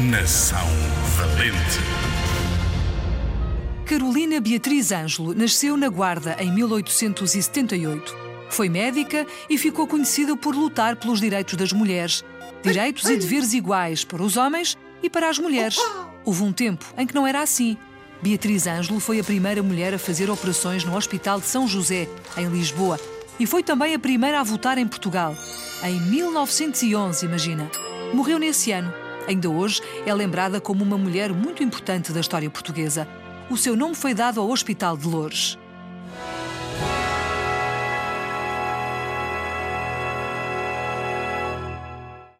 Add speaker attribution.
Speaker 1: Nação Valente.
Speaker 2: Carolina Beatriz Ângelo nasceu na Guarda em 1878. Foi médica e ficou conhecida por lutar pelos direitos das mulheres. Direitos e deveres iguais para os homens e para as mulheres. Houve um tempo em que não era assim. Beatriz Ângelo foi a primeira mulher a fazer operações no Hospital de São José, em Lisboa, e foi também a primeira a votar em Portugal. Em 1911, imagina. Morreu nesse ano. Ainda hoje é lembrada como uma mulher muito importante da história portuguesa. O seu nome foi dado ao Hospital de Loures.